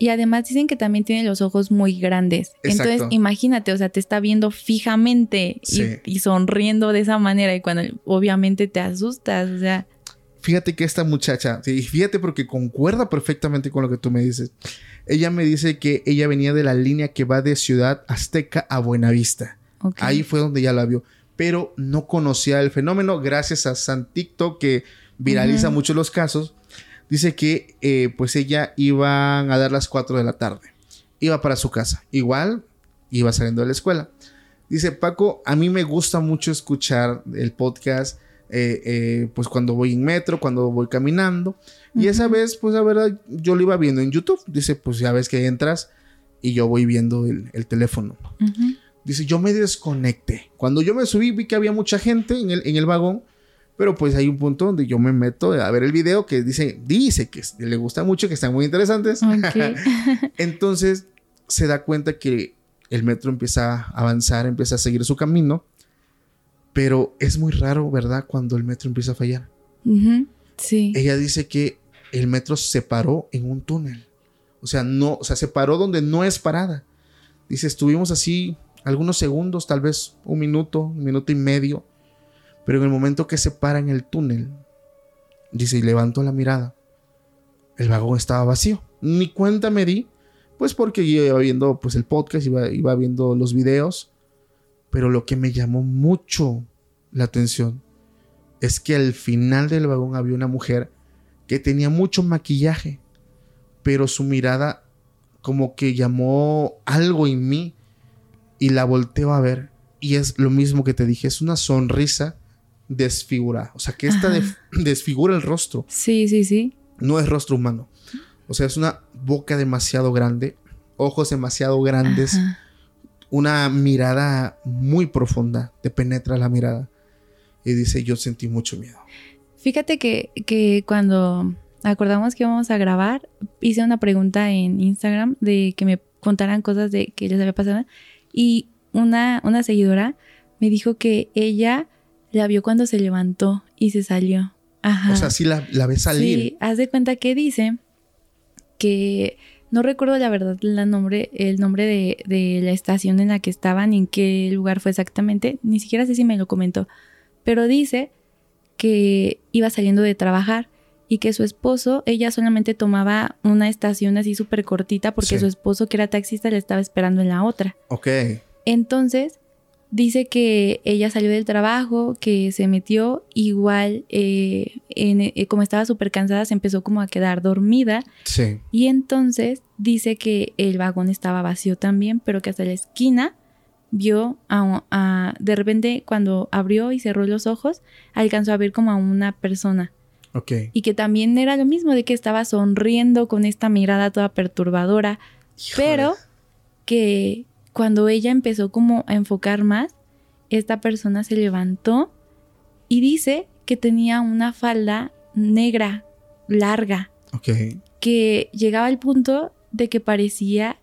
Y además dicen que también tiene los ojos muy grandes. Entonces, imagínate, o sea, te está viendo fijamente y, sonriendo de esa manera. Y cuando obviamente te asustas, o sea. Fíjate que esta muchacha, y fíjate porque concuerda perfectamente con lo que tú me dices. Ella me dice que ella venía de la línea que va de Ciudad Azteca a Buenavista. Ahí fue donde ella la vio. Pero no conocía el fenómeno gracias a San TikTok que viraliza mucho los casos dice que eh, pues ella iba a dar las 4 de la tarde. Iba para su casa. Igual iba saliendo de la escuela. Dice Paco, a mí me gusta mucho escuchar el podcast. Eh, eh, pues cuando voy en metro, cuando voy caminando. Y esa vez, pues la verdad, yo lo iba viendo en YouTube. Dice, pues ya ves que entras y yo voy viendo el, teléfono. Dice, yo me desconecté. Cuando yo me subí, vi que había mucha gente en el, en el vagón. Pero pues hay un punto donde yo me meto a ver el video que dice, dice que le gusta mucho, que están muy interesantes. [laughs] Entonces se da cuenta que el metro empieza a avanzar, empieza a seguir su camino. Pero es muy raro, ¿verdad? Cuando el metro empieza a fallar. Sí. Ella dice que el metro se paró en un túnel. O sea, no, o sea, se paró donde no es parada. Dice, estuvimos así algunos segundos, tal vez un minuto, un minuto y medio pero en el momento que se para en el túnel, dice, y levantó la mirada, el vagón estaba vacío. Ni cuenta me di, pues porque yo iba viendo pues, el podcast, iba, iba viendo los videos. Pero lo que me llamó mucho la atención es que al final del vagón había una mujer que tenía mucho maquillaje, pero su mirada como que llamó algo en mí y la volteo a ver. Y es lo mismo que te dije, es una sonrisa desfigura. O sea, que esta [clears throat] desfigura el rostro. Sí, sí, sí. No es rostro humano. O sea, es una boca demasiado grande, ojos demasiado grandes, una mirada muy profunda, te penetra la mirada. Y dice, yo sentí mucho miedo. Fíjate que, que cuando acordamos que íbamos a grabar, hice una pregunta en Instagram de que me contaran cosas de que les había pasado. Y una, una seguidora me dijo que ella la vio cuando se levantó y se salió. Ajá. O sea, sí la, la ve salir. Sí, haz de cuenta que dice que no recuerdo la verdad la nombre, el nombre de, de, la estación en la que estaban en qué lugar fue exactamente. Ni siquiera sé si me lo comentó. Pero dice que iba saliendo de trabajar y que su esposo, ella solamente tomaba una estación así súper cortita porque su esposo, que era taxista, le estaba esperando en la otra. Ok. Entonces, Dice que ella salió del trabajo, que se metió igual, eh, eh, como estaba súper cansada, se empezó como a quedar dormida. Sí. Y entonces dice que el vagón estaba vacío también, pero que hasta la esquina vio a, de repente cuando abrió y cerró los ojos, alcanzó a ver como a una persona. Y que también era lo mismo, de que estaba sonriendo con esta mirada toda perturbadora, pero que cuando ella empezó como a enfocar más, esta persona se levantó y dice que tenía una falda negra, larga. Ok. Que llegaba al punto de que parecía,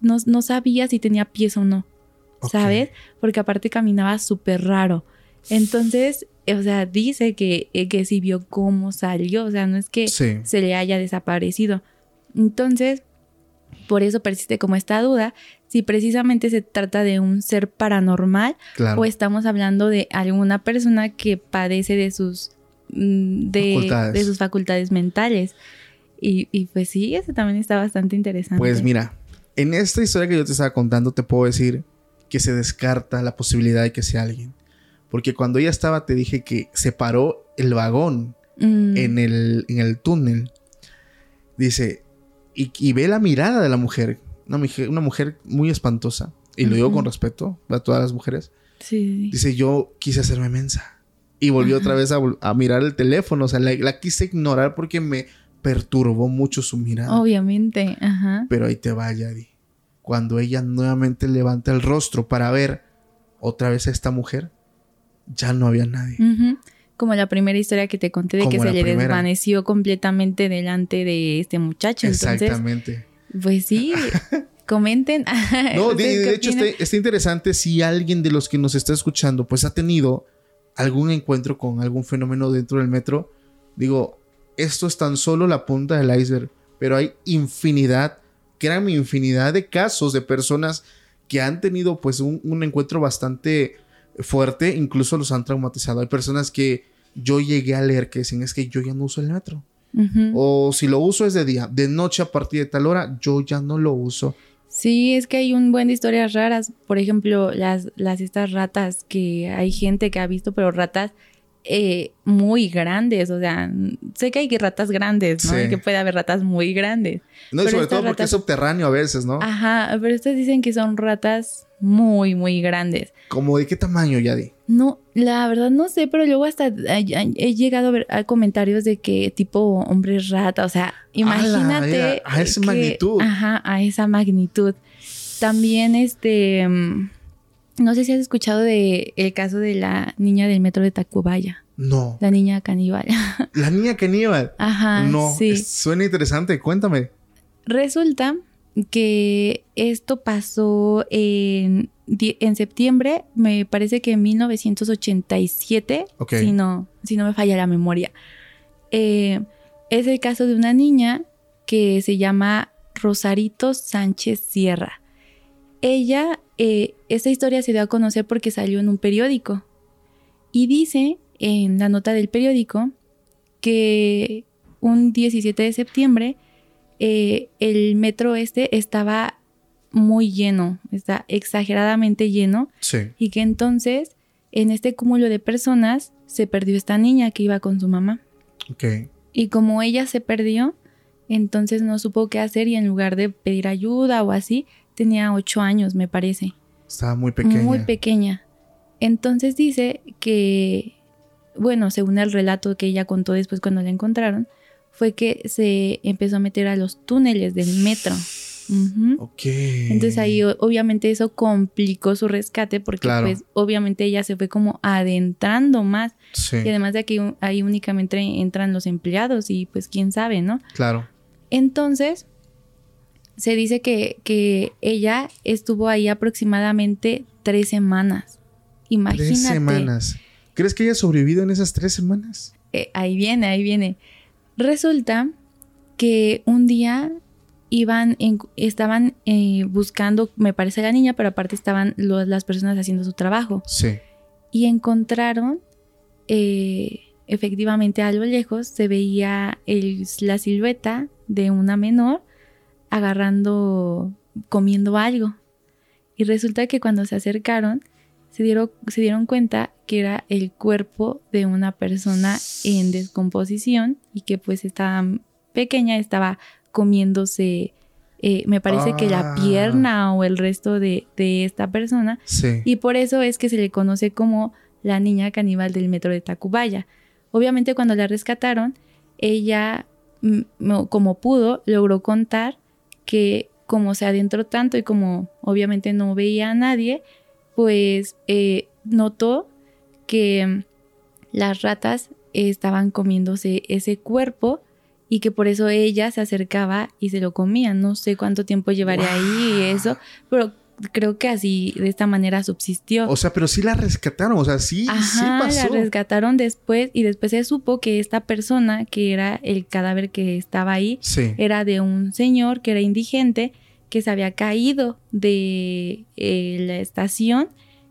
no, no sabía si tenía pies o no. ¿Sabes? Porque aparte caminaba súper raro. Entonces, o sea, dice que, eh, que sí vio cómo salió. O sea, no es que se le haya desaparecido. Entonces, por eso persiste como esta duda si precisamente se trata de un ser paranormal o estamos hablando de alguna persona que padece de sus mm, de, sus facultades mentales. Y, pues sí, eso también está bastante interesante. Pues mira, en esta historia que yo te estaba contando te puedo decir que se descarta la posibilidad de que sea alguien. Porque cuando ella estaba te dije que se paró el vagón mm. en, el, en el túnel. Dice, y, ve la mirada de la mujer. Una mujer, una mujer muy espantosa. Y lo digo con respeto a todas las mujeres. Sí. Dice, yo quise hacerme mensa. Y volvió otra vez a, mirar el teléfono. O sea, la, quise ignorar porque me perturbó mucho su mirada. Obviamente, ajá. Pero ahí te va, Yadi. Cuando ella nuevamente levanta el rostro para ver otra vez a esta mujer, ya no había nadie. Como la primera historia que te conté de que se le desvaneció completamente delante de este muchacho. Exactamente. Pues sí, [laughs] comenten. no, [laughs] de, hecho está, interesante si alguien de los que nos está escuchando pues ha tenido algún encuentro con algún fenómeno dentro del metro. Digo, esto es tan solo la punta del iceberg, pero hay infinidad créanme, infinidad de casos de personas que han tenido pues un, un encuentro bastante fuerte, incluso los han traumatizado. Hay personas que yo llegué a leer que dicen es que yo ya no uso el metro. O si lo uso es de día, de noche a partir de tal hora, yo ya no lo uso. Sí, es que hay un buen de historias raras. Por ejemplo, las, las estas ratas que hay gente que ha visto, pero ratas eh, muy grandes. O sea, sé que hay ratas grandes, ¿no? Y que puede haber ratas muy grandes. No, y sobre todo porque es subterráneo a veces, ¿no? Ajá, pero estas dicen que son ratas muy, muy grandes. ¿Cómo de qué tamaño, Yadi? No, la verdad no sé, pero luego hasta he, llegado a ver comentarios de que tipo hombre rata, o sea, imagínate. a esa magnitud. Ajá, a esa magnitud. También este, mm, no sé si has escuchado de el caso de la niña del metro de Tacubaya. No. La niña caníbal. [laughs] La niña caníbal. Ajá. No, sí. suena interesante, cuéntame. Resulta que esto pasó en, en septiembre, me parece que en 1987, si, no, si no me falla la memoria. Eh, es el caso de una niña que se llama Rosarito Sánchez Sierra. Ella, eh, esta historia se dio a conocer porque salió en un periódico y dice en la nota del periódico que un 17 de septiembre eh, el metro este estaba muy lleno, está exageradamente lleno. Sí. Y que entonces, en este cúmulo de personas, se perdió esta niña que iba con su mamá. Ok. Y como ella se perdió, entonces no supo qué hacer y en lugar de pedir ayuda o así, tenía ocho años, me parece. Estaba muy pequeña. Muy pequeña. Entonces dice que, bueno, según el relato que ella contó después cuando la encontraron, fue que se empezó a meter a los túneles del metro. Ok. Entonces ahí obviamente eso complicó su rescate porque pues obviamente ella se fue como adentrando más. Sí. Y además de que ahí únicamente entran los empleados y pues quién sabe, ¿no? Claro. Entonces se dice que, que ella estuvo ahí aproximadamente tres semanas. Imagínate. Tres semanas. ¿Crees que haya sobrevivido en esas tres semanas? Eh, ahí viene, ahí viene. Resulta que un día iban estaban eh, buscando, me parece la niña, pero aparte estaban las personas haciendo su trabajo. Sí. Y encontraron, eh, efectivamente a lo lejos, se veía la silueta de una menor agarrando, comiendo algo. Y resulta que cuando se acercaron, se dieron, se dieron cuenta que era el cuerpo de una persona en descomposición y que pues estaba pequeña, estaba comiéndose, eh, me parece que la ah. pierna o el resto de, esta persona. Y por eso es que se le conoce como la niña caníbal del metro de Tacubaya. Obviamente cuando la rescataron, ella, mm, como pudo, logró contar que como se adentró tanto y como obviamente no veía a nadie, pues eh, notó que las ratas estaban comiéndose ese cuerpo y que por eso ella se acercaba y se lo comía. No sé cuánto tiempo llevaría ahí y eso, pero creo que así, de esta manera subsistió. O sea, pero sí la rescataron, o sea, sí, sí pasó. La rescataron después y después se supo que esta persona, que era el cadáver que estaba ahí, era de un señor que era indigente que se había caído de eh, la estación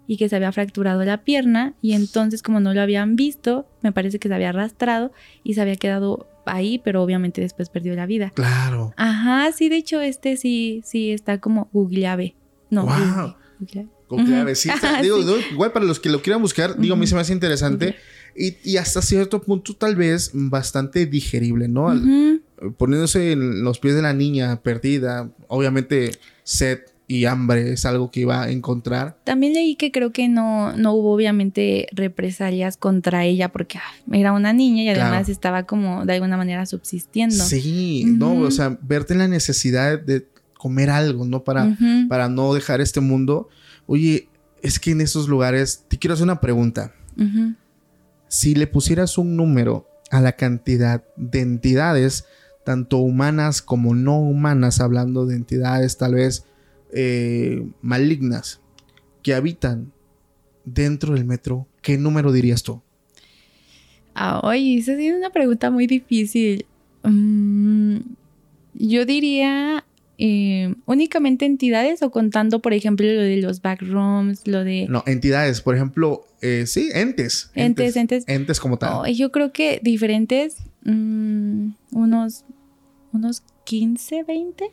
y que se había fracturado la pierna y entonces como no lo habían visto, me parece que se había arrastrado y se había quedado ahí, pero obviamente después perdió la vida. Claro. Ajá, sí, de hecho este sí, sí está como googleave. No, wow. Sí, digo, igual para los que lo quieran buscar, digo, a mí se me hace interesante y, y, hasta cierto punto tal vez bastante digerible, ¿no? poniéndose en los pies de la niña perdida, obviamente sed y hambre es algo que iba a encontrar. También leí que creo que no, no hubo obviamente represalias contra ella porque ah, era una niña y además estaba como de alguna manera subsistiendo. Sí, no, o sea, verte en la necesidad de comer algo, ¿no? Para, para no dejar este mundo. Oye, es que en esos lugares, te quiero hacer una pregunta. Si le pusieras un número a la cantidad de entidades tanto humanas como no humanas, hablando de entidades tal vez eh, malignas que habitan dentro del metro, ¿qué número dirías tú? Ay, esa es una pregunta muy difícil. Mm, yo diría eh, únicamente entidades o contando, por ejemplo, lo de los backrooms, lo de... No, entidades, por ejemplo, eh, sí, entes. Entes, entes. Entes como tal. yo creo que diferentes, mm, unos, unos 15, 20.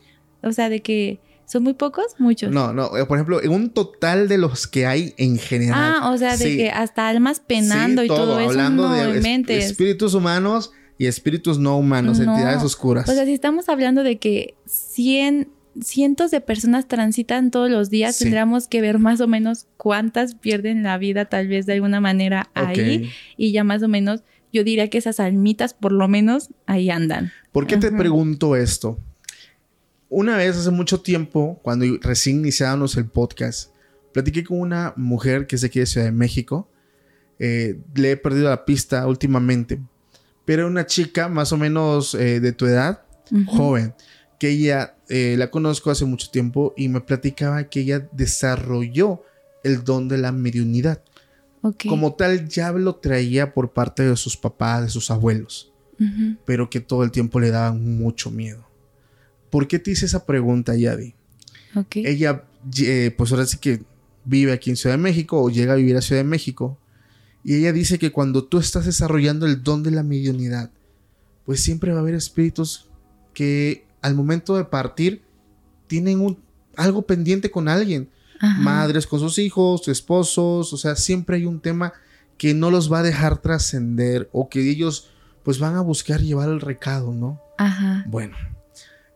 O sea, de que son muy pocos, muchos. No, no, eh, por ejemplo, en un total de los que hay en general. Ah, o sea, de que hasta almas penando y todo, eso. Hablando de espíritus humanos y espíritus no humanos, entidades oscuras. O sea, si estamos hablando de que 100, cientos de personas transitan todos los días, tendríamos que ver más o menos cuántas pierden la vida tal vez de alguna manera ahí y ya más o menos yo diría que esas almitas por lo menos ahí andan. ¿Por qué te pregunto esto? Una vez hace mucho tiempo, cuando recién iniciábamos el podcast, platiqué con una mujer que es de aquí de Ciudad de México. Eh, le he perdido la pista últimamente, pero una chica más o menos eh, de tu edad, joven, que ella eh, la conozco hace mucho tiempo y me platicaba que ella desarrolló el don de la mediunidad. Como tal, ya lo traía por parte de sus papás, de sus abuelos, pero que todo el tiempo le daban mucho miedo. ¿Por qué te hice esa pregunta, Yadi? Ella, eh, pues ahora sí que vive aquí en Ciudad de México o llega a vivir a Ciudad de México y ella dice que cuando tú estás desarrollando el don de la mediunidad, pues siempre va a haber espíritus que al momento de partir tienen un, algo pendiente con alguien. Madres con sus hijos, esposos, o sea, siempre hay un tema que no los va a dejar trascender o que ellos pues van a buscar llevar el recado, ¿no? Ajá. Bueno,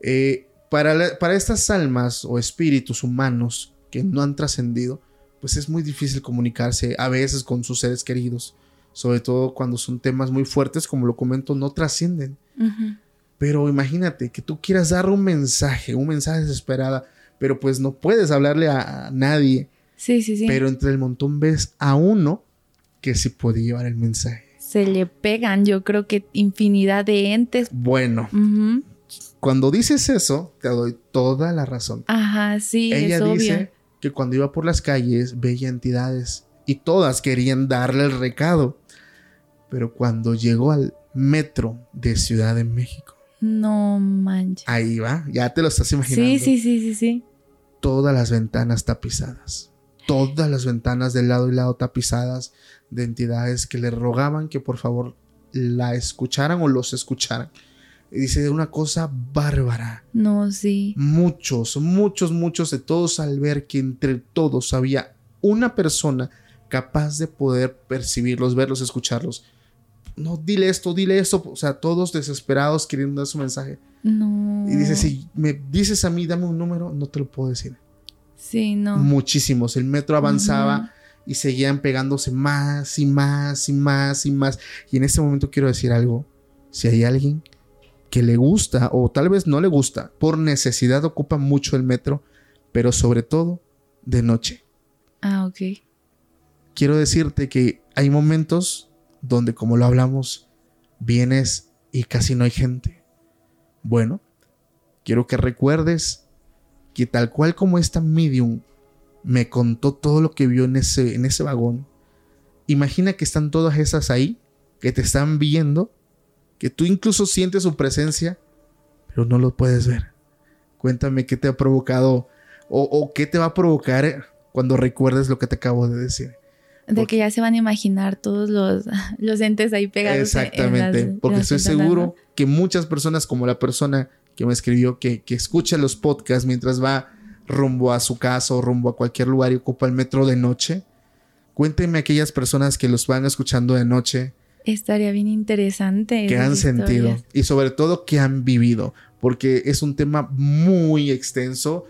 eh, para, para estas almas o espíritus humanos que no han trascendido, pues es muy difícil comunicarse a veces con sus seres queridos, sobre todo cuando son temas muy fuertes, como lo comento, no trascienden. Pero imagínate que tú quieras dar un mensaje, un mensaje desesperada, pero pues no puedes hablarle a, nadie. Sí, sí, sí. Pero entre el montón ves a uno que sí puede llevar el mensaje. Se le pegan, yo creo que infinidad de entes. Bueno, cuando dices eso, te doy toda la razón. Ajá, sí. Ella dice que cuando iba por las calles veía entidades y todas querían darle el recado. Pero cuando llegó al metro de Ciudad de México. No manches. Ahí va, ya te lo estás imaginando. Sí, sí, sí, sí, sí. Todas las ventanas tapizadas. Todas las ventanas del lado y lado tapizadas de entidades que le rogaban que por favor la escucharan o los escucharan. Y dice una cosa bárbara. No, sí. Muchos, muchos, muchos de todos al ver que entre todos había una persona capaz de poder percibirlos, verlos, escucharlos. No, dile esto, dile esto. O sea, todos desesperados queriendo dar su mensaje. No. Y dice, si me dices a mí, dame un número, no te lo puedo decir. Sí, no. Muchísimos. El metro avanzaba y seguían pegándose más y más y más y más. Y en este momento quiero decir algo. Si hay alguien que le gusta o tal vez no le gusta, por necesidad ocupa mucho el metro, pero sobre todo de noche. Ah, ok. Quiero decirte que hay momentos donde, como lo hablamos, vienes y casi no hay gente. Bueno, quiero que recuerdes que tal cual como esta medium me contó todo lo que vio en ese, en ese vagón, imagina que están todas esas ahí, que te están viendo que tú incluso sientes su presencia, pero no lo puedes ver. Cuéntame qué te ha provocado o, qué te va a provocar cuando recuerdes lo que te acabo de decir. De que ya se van a imaginar todos los, [laughs] los entes ahí pegados. Exactamente, porque estoy seguro que muchas personas, como la persona que me escribió, que, que escucha los podcasts mientras va rumbo a su casa o rumbo a cualquier lugar y ocupa el metro de noche, cuéntenme aquellas personas que los van escuchando de noche, Estaría bien interesante. Que han sentido y sobre todo que han vivido, porque es un tema muy extenso.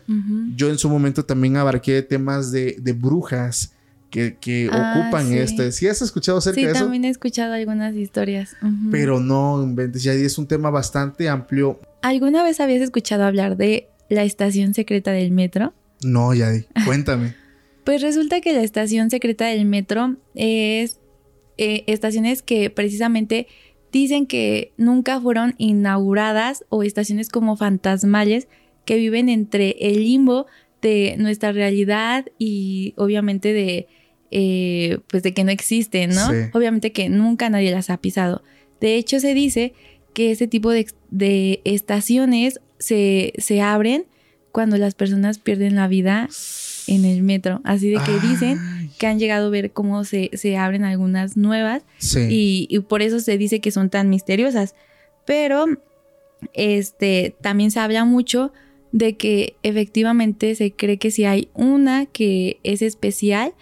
Yo en su momento también abarqué temas de, brujas que, ah, ocupan. ¿Sí has escuchado acerca de eso? Sí, también he escuchado algunas historias. Pero no inventes, ya es un tema bastante amplio. ¿Alguna vez habías escuchado hablar de la estación secreta del metro? No, Yadi, cuéntame. [laughs] pues resulta que la estación secreta del metro es eh, estaciones que precisamente dicen que nunca fueron inauguradas o estaciones como fantasmales que viven entre el limbo de nuestra realidad y obviamente de eh, pues de que no existen, ¿no? Obviamente que nunca nadie las ha pisado. De hecho, se dice que ese tipo de, estaciones se, se, abren cuando las personas pierden la vida en el metro. Así de que dicen que han llegado a ver cómo se, se abren algunas nuevas y, y, por eso se dice que son tan misteriosas. Pero este también se habla mucho de que efectivamente se cree que si hay una que es especial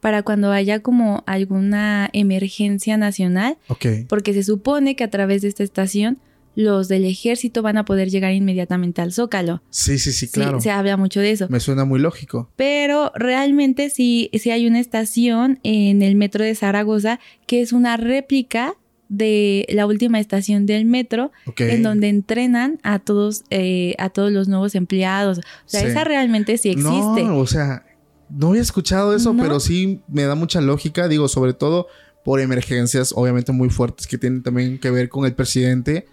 para cuando haya como alguna emergencia nacional, porque se supone que a través de esta estación los del ejército van a poder llegar inmediatamente al Zócalo. Sí, sí, sí, claro. se habla mucho de eso. Me suena muy lógico. Pero realmente sí, sí hay una estación en el metro de Zaragoza que es una réplica de la última estación del metro, en donde entrenan a todos, eh, a todos los nuevos empleados. O sea, esa realmente sí existe. No, o sea, no había escuchado eso, pero sí me da mucha lógica, digo, sobre todo por emergencias, obviamente muy fuertes, que tienen también que ver con el presidente.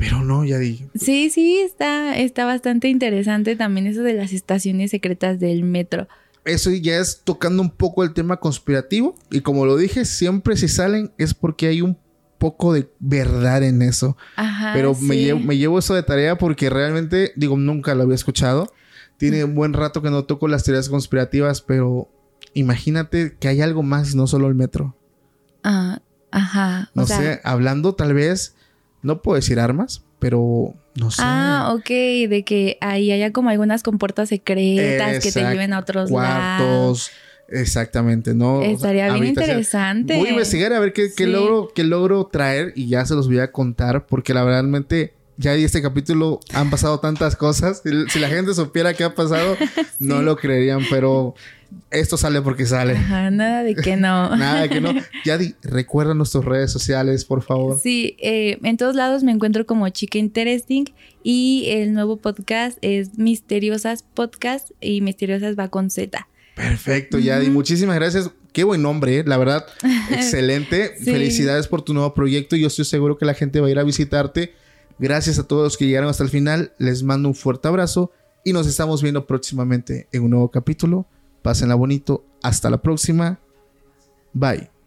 Pero no, ya dije. Sí, sí, está, está bastante interesante también eso de las estaciones secretas del metro. Eso ya es tocando un poco el tema conspirativo. Y como lo dije, siempre si salen es porque hay un poco de verdad en eso. Ajá, Pero me, llevo, eso de tarea porque realmente, digo, nunca lo había escuchado. Tiene un buen rato que no toco las teorías conspirativas, pero imagínate que hay algo más, no solo el metro. Ah, ajá. No sé, hablando tal vez no puedo decir armas, pero no sé. Ah, ok, de que ahí haya como algunas compuertas secretas que te lleven a otros cuartos. Exactamente, ¿no? Estaría bien interesante. Voy a investigar a ver qué, logro, qué logro traer y ya se los voy a contar porque la verdad ya en este capítulo han pasado tantas cosas. Si la gente supiera qué ha pasado, [laughs] no lo creerían, pero esto sale porque sale. Ajá, nada de que no. [laughs] nada de que no. [laughs] Yadi, recuerda nuestras redes sociales, por favor. Sí, eh, en todos lados me encuentro como Chica Interesting y el nuevo podcast es Misteriosas Podcast y Misteriosas va con Z. Perfecto, Yadi. Muchísimas gracias. Qué buen nombre, ¿eh? la verdad. Excelente. Felicidades por tu nuevo proyecto. Yo estoy seguro que la gente va a ir a visitarte. Gracias a todos los que llegaron hasta el final. Les mando un fuerte abrazo y nos estamos viendo próximamente en un nuevo capítulo. Pásenla bonito. Hasta la próxima. Bye.